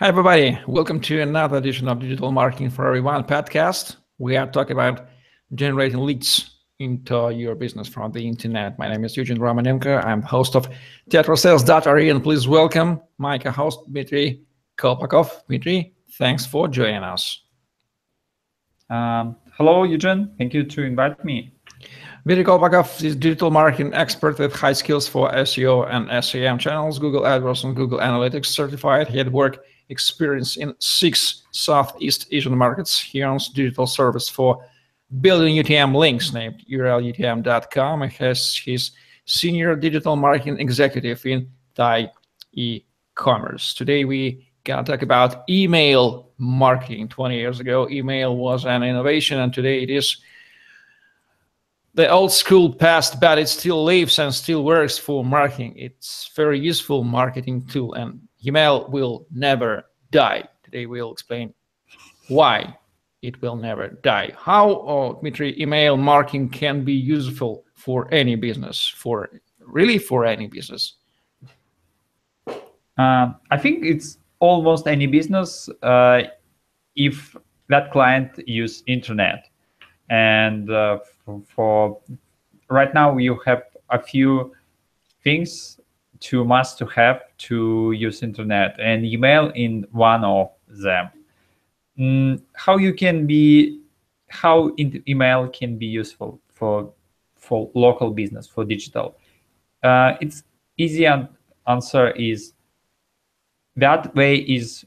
Hi, everybody. Welcome to another edition of Digital Marketing for Everyone podcast. We are talking about generating leads into your business from the internet. My name is Eugene Romanenko. I'm host of TetraSales.ru, and please welcome my co-host Dmitry Kolpakov. Dmitry, thanks for joining us. Um, hello, Eugene. Thank you to invite me. Dmitry Kolpakov is digital marketing expert with high skills for SEO and SEM channels, Google AdWords and Google Analytics certified. He had work experience in six Southeast Asian markets. He owns digital service for building UTM links named urlutm.com and has his senior digital marketing executive in Thai e-commerce. Today we gonna talk about email marketing. 20 years ago, email was an innovation and today it is the old school past, but it still lives and still works for marketing. It's very useful marketing tool, and email will never die. Today we'll explain why it will never die. How, oh, Dmitry, email marketing can be useful for any business, for really for any business. Uh, I think it's almost any business uh, if that client use internet and uh, for, for, right now you have a few things to must to have to use internet and email in one of them. Mm, how you can be how email can be useful for for local business for digital? Uh, it's easy answer is that way is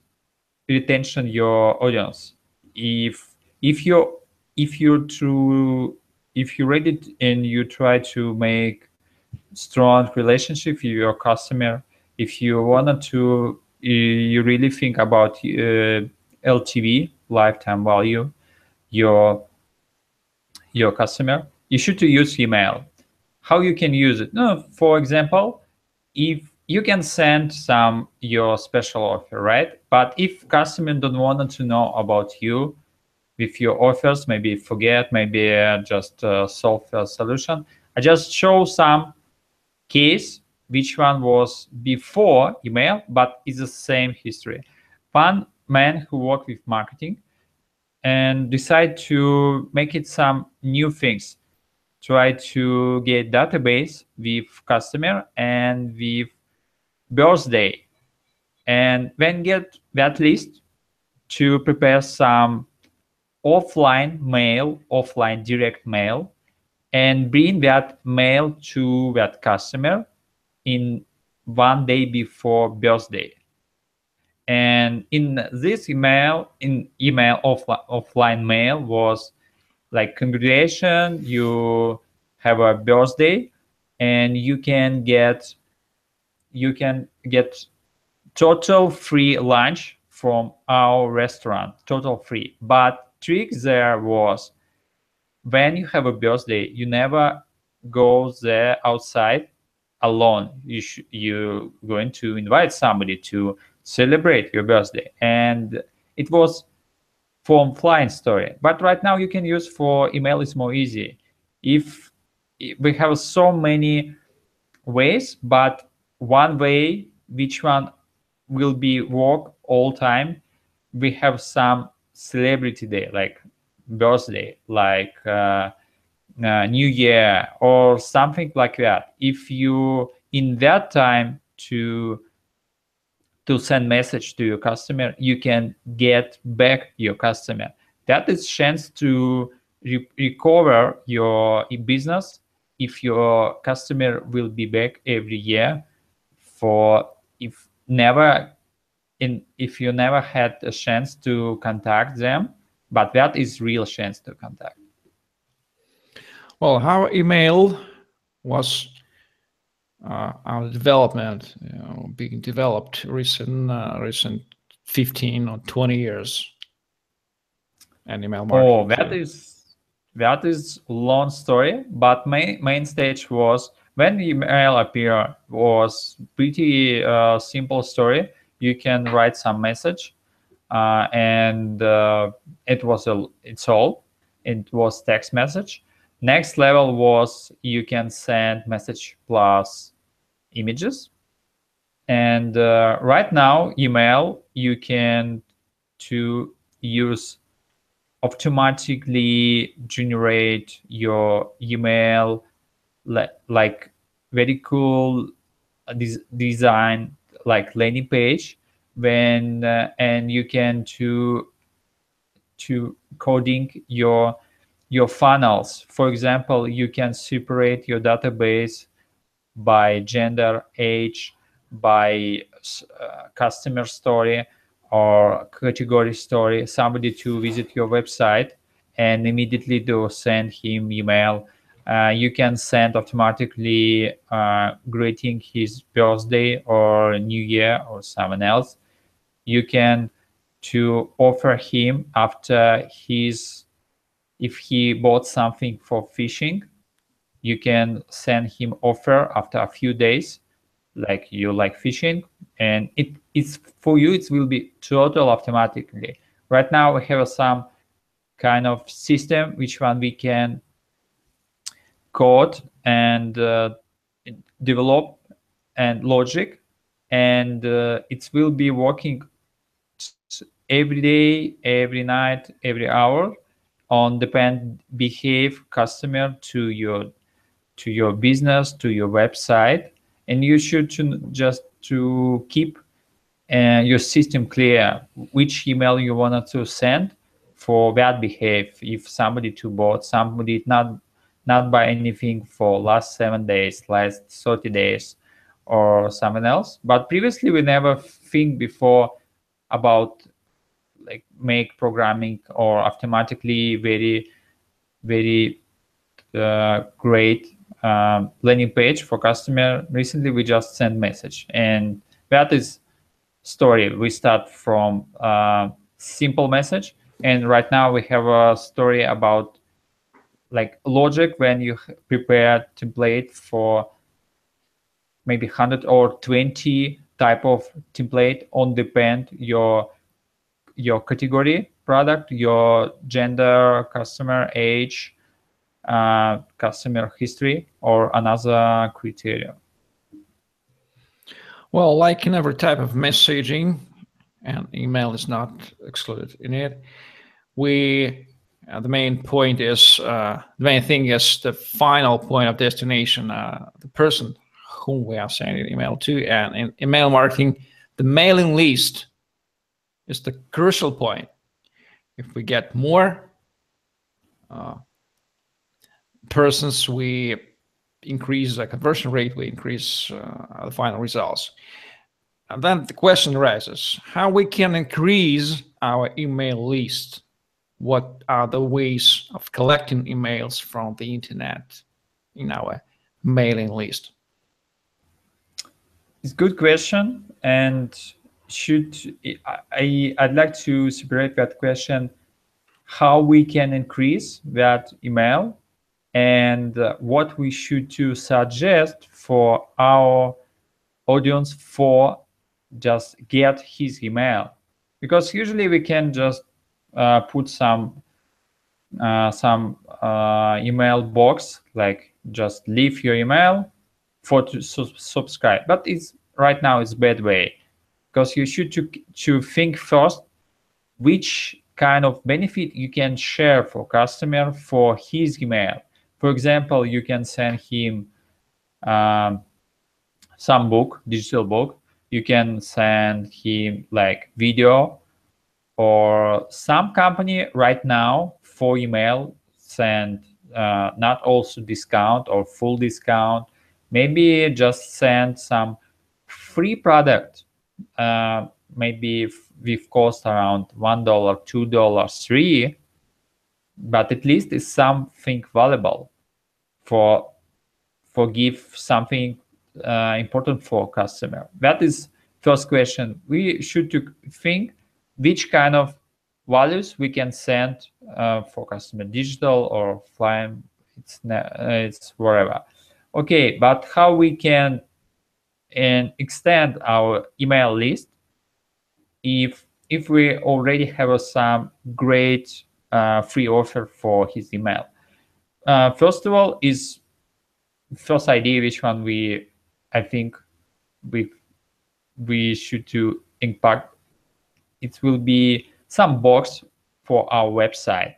retention your audience. If if your if you're to if you read it and you try to make strong relationship with your customer. If you wanted to you really think about uh, ltv lifetime value your your customer you should use email. How you can use it? No for example if you can send some your special offer right? But if customer don't want to know about you with your offers, maybe forget, maybe uh, just uh, solve a solution. I just show some case, which one was before email, but it's the same history. One man who worked with marketing and decide to make it some new things. Try to get database with customer and with birthday. And then get that list to prepare some offline mail, offline direct mail, and bring that mail to that customer in one day before birthday. And in this email, in email offline, offline mail was like congratulations, you have a birthday, and you can get you can get total free lunch from our restaurant, total free. But trick there was when you have a birthday, you never go there outside alone. You sh- you going to invite somebody to celebrate your birthday, and it was from flying story. But right now you can use for email It's more easy. If we have so many ways, but one way which one will be work all time. We have some celebrity day like birthday like uh, uh, new year or something like that. If you in that time to to send message to your customer you can get back your customer. That is chance to re- recover your business if your customer will be back every year for if never in if you never had a chance to contact them but that is real chance to contact. Well how email was uh, our development you know, being developed recent uh, recent 15 or 20 years. And email marketing oh that is that is long story but main main stage was when email appear was pretty uh, simple story you can write some message and uh, it was a it's all it was text message. Next level was you can send message plus images. And uh, right now email you can to use automatically generate your email like very cool uh, des- design like landing page when uh, and you can to to coding your your funnels. For example you can separate your database by gender age by uh, customer story or category story. Somebody to visit your website and immediately to send him email. Uh, you can send automatically uh, greeting his birthday or new year or someone else you can to offer him after his if he bought something for fishing you can send him offer after a few days like you like fishing. And it it's for you it will be total automatically. Right now we have some kind of system which one we can code and uh, develop and logic. And uh, it will be working every day every night every hour on depend behave customer to your to your business to your website. And you should just to keep uh, your system clear which email you wanted to send for bad behave if somebody to bought somebody not not buy anything for last seven days last 30 days or someone else. But previously we never think before about like make programming or automatically very very uh, great um, landing page for customer. Recently we just send message and that is story. We start from uh, simple message and right now we have a story about like logic when you prepare template for maybe 100 or 20 type of template on depend your your category product your gender customer age uh, customer history or another criteria? Well, like in every type of messaging, and email is not excluded in it, we uh, the main point is uh, the main thing is the final point of destination, uh, the person whom we are sending email to, and in email marketing, the mailing list is the crucial point. If we get more uh, persons, we increase the conversion rate, we increase uh, the final results. And then the question arises, how we can increase our email list? What are the ways of collecting emails from the internet in our mailing list? It's a good question. And should I, I'd like to separate that question, how we can increase that email and what we should to suggest for our audience for just get his email. Because usually we can just uh, put some uh, some uh, email box like just leave your email for to su subscribe. But it's right now it's bad way because you should to, to think first which kind of benefit you can share for customer for his email for example, you can send him um, some book, digital book. You can send him like video or some company right now for email send uh, not also discount or full discount. Maybe just send some free product. Uh, maybe with cost around one dollar, two dollars, three, but at least it's something valuable for for give something uh, important for customer. That is first question. We should think which kind of values we can send uh, for customer digital or flying it's it's wherever okay but how we can and extend our email list. If if we already have some great uh, free offer for his email. Uh, first of all, is first idea which one we I think we we should do impact. It will be some box for our website.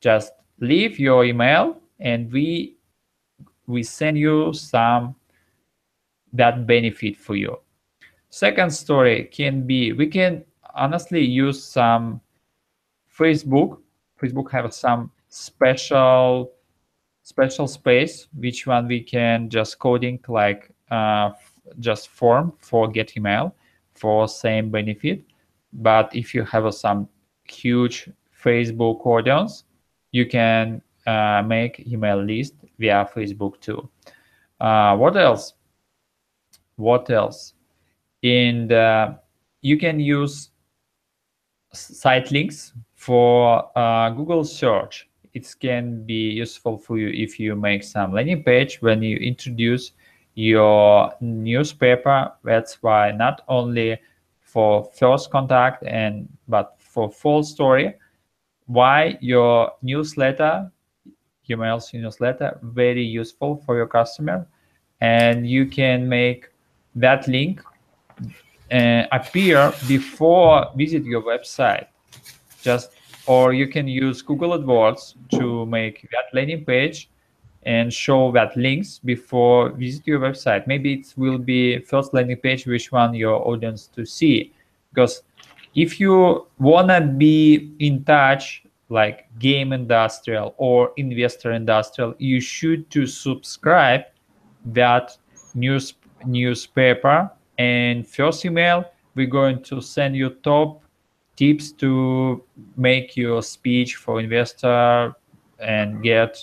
Just leave your email and we we send you some that benefit for you. Second story can be we can honestly use some facebook. Facebook have some special special space. Which one we can just coding like uh, just form for get email for same benefit. But if you have some huge facebook audience you can uh, make email list via facebook too. Uh, what else what else? And the you can use site links for uh, google search. It can be useful for you if you make some landing page when you introduce your newspaper. That's why not only for first contact and but for full story. Why your newsletter email newsletter very useful for your customer. And you can make that link uh, appear before visit your website just or you can use google adwords to make that landing page and show that links before visit your website. Maybe it will be first landing page which one your audience to see. Because if you wanna be in touch like game industrial or investor industrial, you should to subscribe that news newspaper and first email we're going to send you top tips to make your speech for investor and get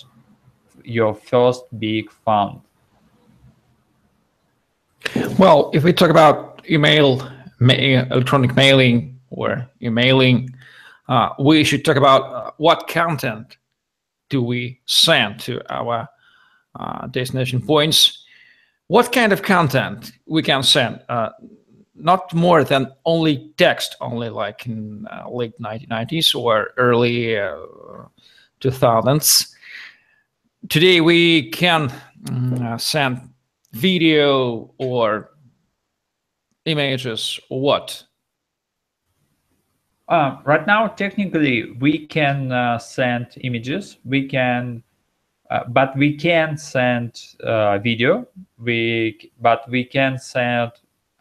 your first big fund? Well, if we talk about email, ma electronic mailing or emailing, uh, we should talk about uh, what content do we send to our uh, destination points. What kind of content we can send? Uh, not more than only text, only like in uh, late 1990s or early 2000s. Uh, today we can mm, uh, send video or images or what? Uh, right now, technically, we can uh, send images. We can, uh, but we can send uh, video. We but we can send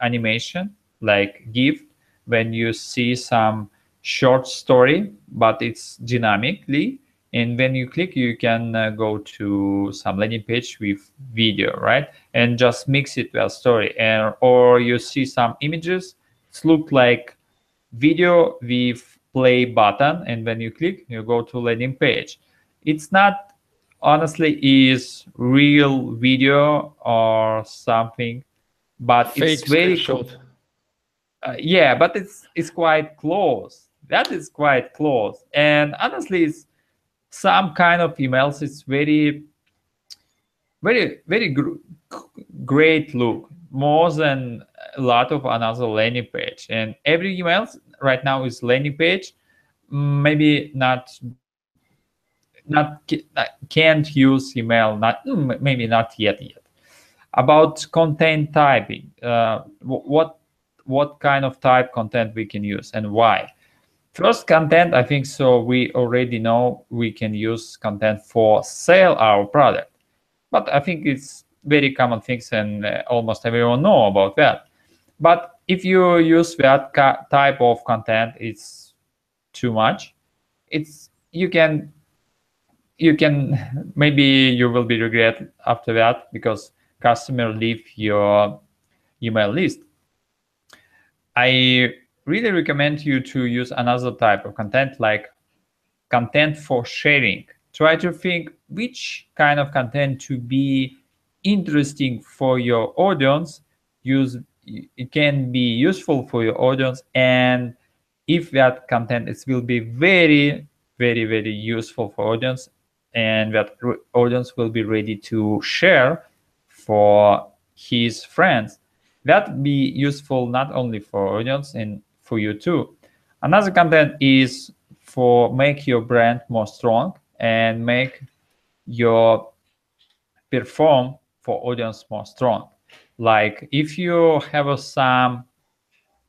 animation like GIF when you see some short story, but it's dynamically. And when you click you can uh, go to some landing page with video right? And just mix it with a story. And or you see some images it look like video with play button. And when you click you go to landing page. It's not honestly is real video or something but Fake it's very short uh, yeah but it's it's quite close. That is quite close. And honestly it's some kind of emails it's very very very gr great look more than a lot of another landing page. And every email right now is landing page. Maybe not not can't use email not maybe not yet yet about content typing uh, what what kind of type content we can use and why First content, I think so we already know we can use content for sell our product. But I think it's very common things and uh, almost everyone know about that. But if you use that type of content, it's too much. It's you can you can maybe you will be regret after that because customer leave your email list. I really recommend you to use another type of content like content for sharing. Try to think which kind of content to be interesting for your audience. Use it can be useful for your audience, and if that content it will be very, very, very useful for audience, and that audience will be ready to share for his friends. That be useful not only for audience and for you too. Another content is for make your brand more strong and make your perform for audience more strong. Like if you have a, some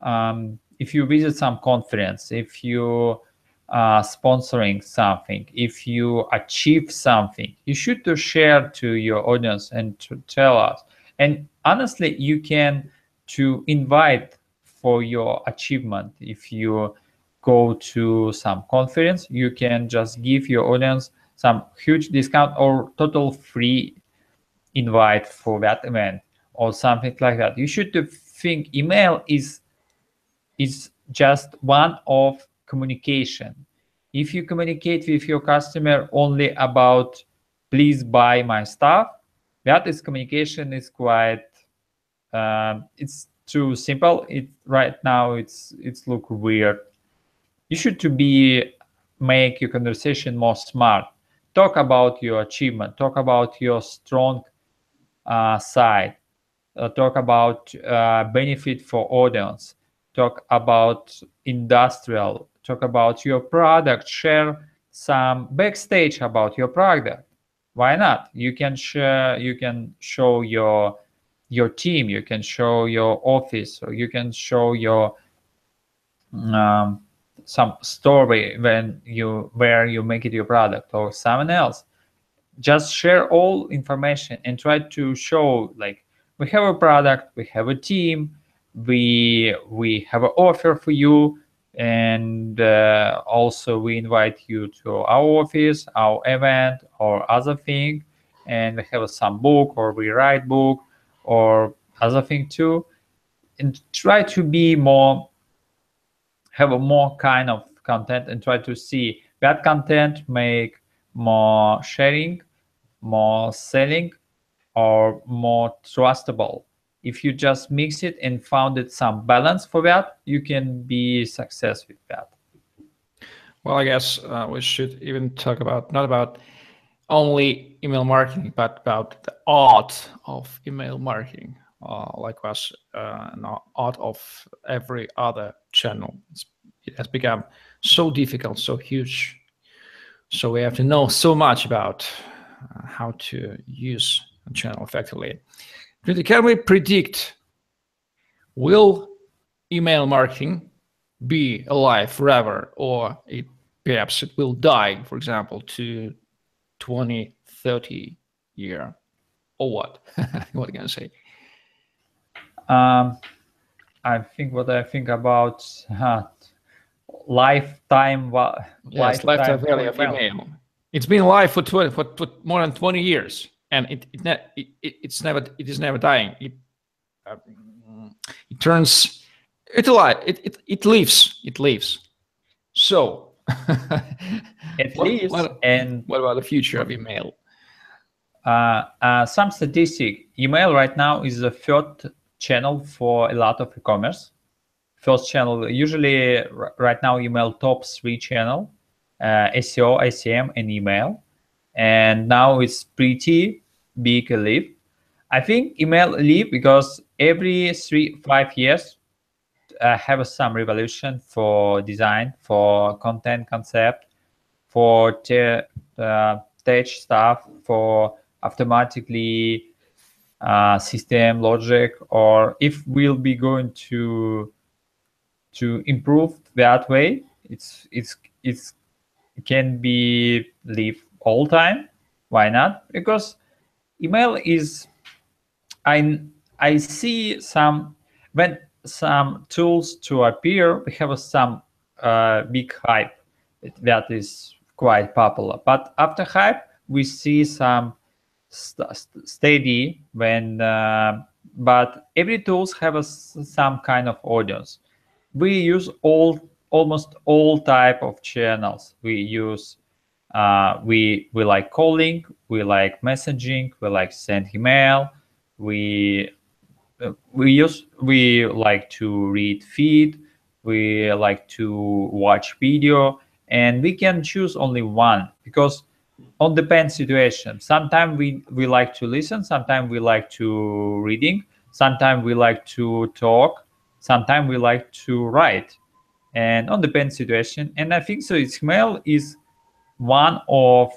um, if you visit some conference, if you are sponsoring something, if you achieve something, you should to share to your audience and to tell us. And honestly, you can to invite for your achievement. If you go to some conference, you can just give your audience some huge discount or total free invite for that event or something like that. You should think email is is just one of communication. If you communicate with your customer only about please buy my stuff, that is communication is quite um, it's too simple. It right now it's it's look weird. You should to be make your conversation more smart. Talk about your achievement. Talk about your strong uh, side. Uh, talk about uh, benefit for audience. Talk about industrial. Talk about your product. Share some backstage about your product. Why not? You can share. You can show your your team you can show your office or you can show your um, some story when you where you make it your product or someone else just share all information and try to show like we have a product we have a team we we have an offer for you and uh, also we invite you to our office our event or other thing. And we have some book or we write book or other thing too. And try to be more have a more kind of content and try to see that content make more sharing more selling or more trustable if you just mix it and found it some balance for that you can be success with that well i guess uh, we should even talk about not about only email marketing, but about the art of email marketing, uh, like was uh, an art of every other channel. It's, it has become so difficult, so huge. So we have to know so much about uh, how to use a channel effectively. Can we predict will email marketing be alive forever, or it perhaps it will die, for example, to 20, 30 year or what? what can I say? Um, I think what I think about uh, lifetime, yes, lifetime, lifetime value of email. It's been alive for 20, for, for more than 20 years, and it, it, ne- it, it's never it is never dying. It uh, it turns it alive. It, it it lives. It lives. So it what, leaves. What, and what about the future of email? Uh, uh, some statistic. Email right now is the third channel for a lot of e-commerce. First channel, usually right now, email top three channel, uh, SEO, SEM, and email. And now it's pretty big leap. I think email leap because every three, five years, uh, have some revolution for design, for content concept, for te- uh, tech stuff, for automatically uh, system logic, or if we'll be going to to improve that way, it's it's it's it can be live all time. Why not? Because email is I I see some when some tools to appear, we have some uh, big hype that is quite popular. But after hype, we see some st steady when, uh, but every tools have a, some kind of audience. We use all almost all type of channels. We use uh, we we like calling, we like messaging, we like send email, we uh, we use we like to read feed. We like to watch video. And we can choose only one because on depend situation. Sometimes we we like to listen sometimes we like to reading sometimes we like to talk sometimes we like to write. And on depend situation. And i think so It's email is one of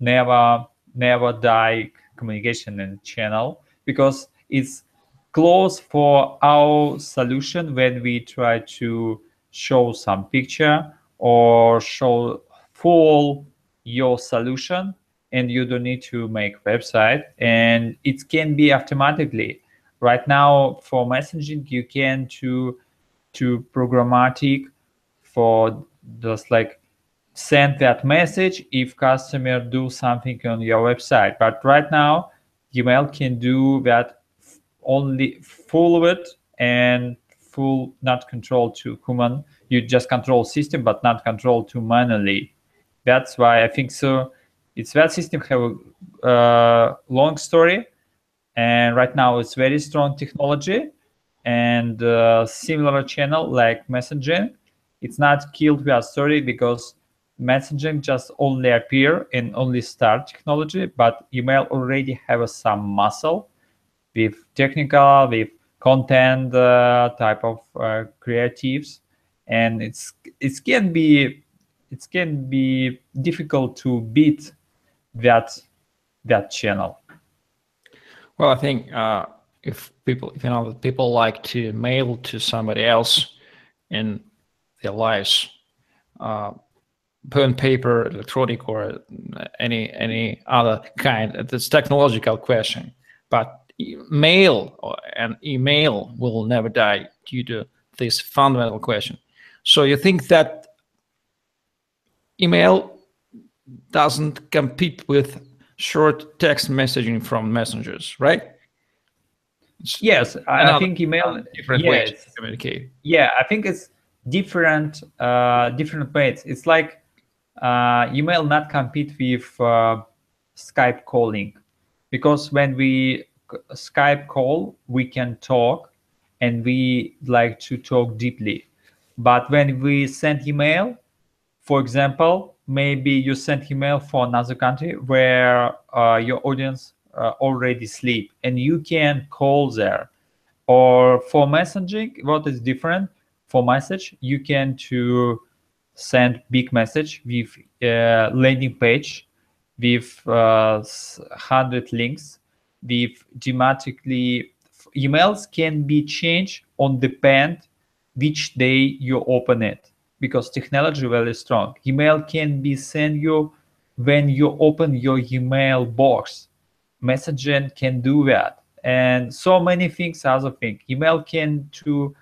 never never die communication and channel because it's close for our solution when we try to show some picture or show full your solution and you don't need to make website and it can be automatically. Right now for messaging you can to to programmatic for just like send that message if customer do something on your website. But right now gmail can do that only full of it and full not control to human. You just control system but not control to manually. That's why i think so. It's that system have a uh, long story and right now it's very strong technology and uh, similar channel like messaging it's not killed via story because messaging just only appear in only start technology but email already have some muscle with technical with content uh, type of uh, creatives. And it's it can be it can be difficult to beat that that channel. Well i think uh, if people if you know people like to mail to somebody else in their lives uh, pen paper electronic or any any other kind. It's technological question but mail and email will never die due to this fundamental question. So you think that email doesn't compete with short text messaging from messengers right? Yes i, I think email different yes. ways to communicate. Yeah i think it's different uh, different ways. It's like email not compete with uh, Skype calling because when we Skype call, we can talk and we like to talk deeply. But when we send email, for example, maybe you send email for another country where uh, your audience uh, already sleep and you can call there. Or for messaging, what is different? For message, you can to send big message with uh, landing page with uh, 100 links with dramatically emails can be changed on depend which day you open it because technology very strong. Email can be sent you when you open your email box. Messaging can do that and so many things other thing. Email can to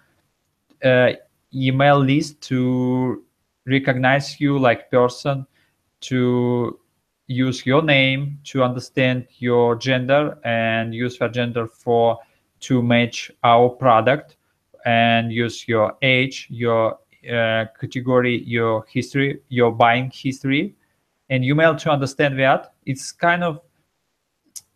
uh, email list to recognize you like person to use your name to understand your gender and use your gender for to match our product and use your age your uh, category your history your buying history. And email to understand that it's kind of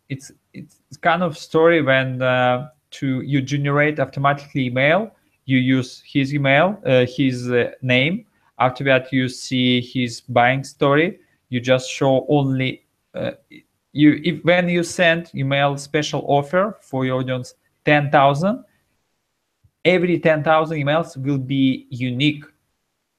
it's it's kind of story when uh, to you generate automatically email you use his email uh, his uh, name after that, you see his buying story. You just show only uh, you if when you send email special offer for your audience ten thousand. Every ten thousand emails will be unique,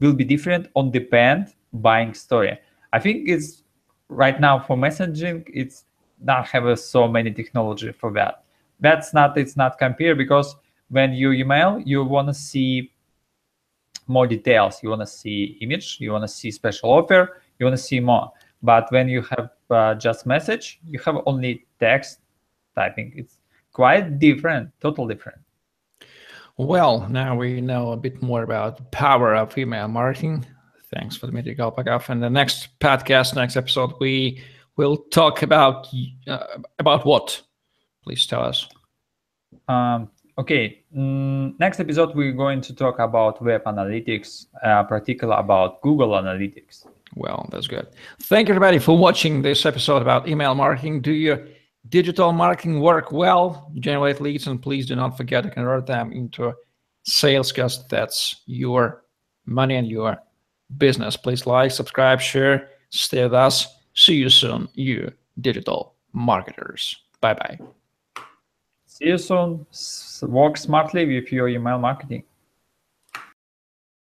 will be different on the depend buying story. I think it's right now for messaging. It's not have so many technology for that. That's not it's not compare because when you email, you want to see more details. You want to see image, you want to see special offer, you want to see more. But when you have uh, just message, you have only text typing. It's quite different, totally different. Well, now we know a bit more about the power of email marketing. Thanks for the Dmitry Kolpakov. And the next podcast, next episode, we will talk about uh, about what? Please tell us. Um, Okay, mm, next episode we're going to talk about web analytics, uh, particularly about Google Analytics. Well, that's good. Thank you, everybody, for watching this episode about email marketing. Do your digital marketing work well? Generate leads, and please do not forget to convert them into sales because that's your money and your business. Please like, subscribe, share, stay with us. See you soon, you digital marketers. Bye bye. See you soon. Work smartly with your email marketing.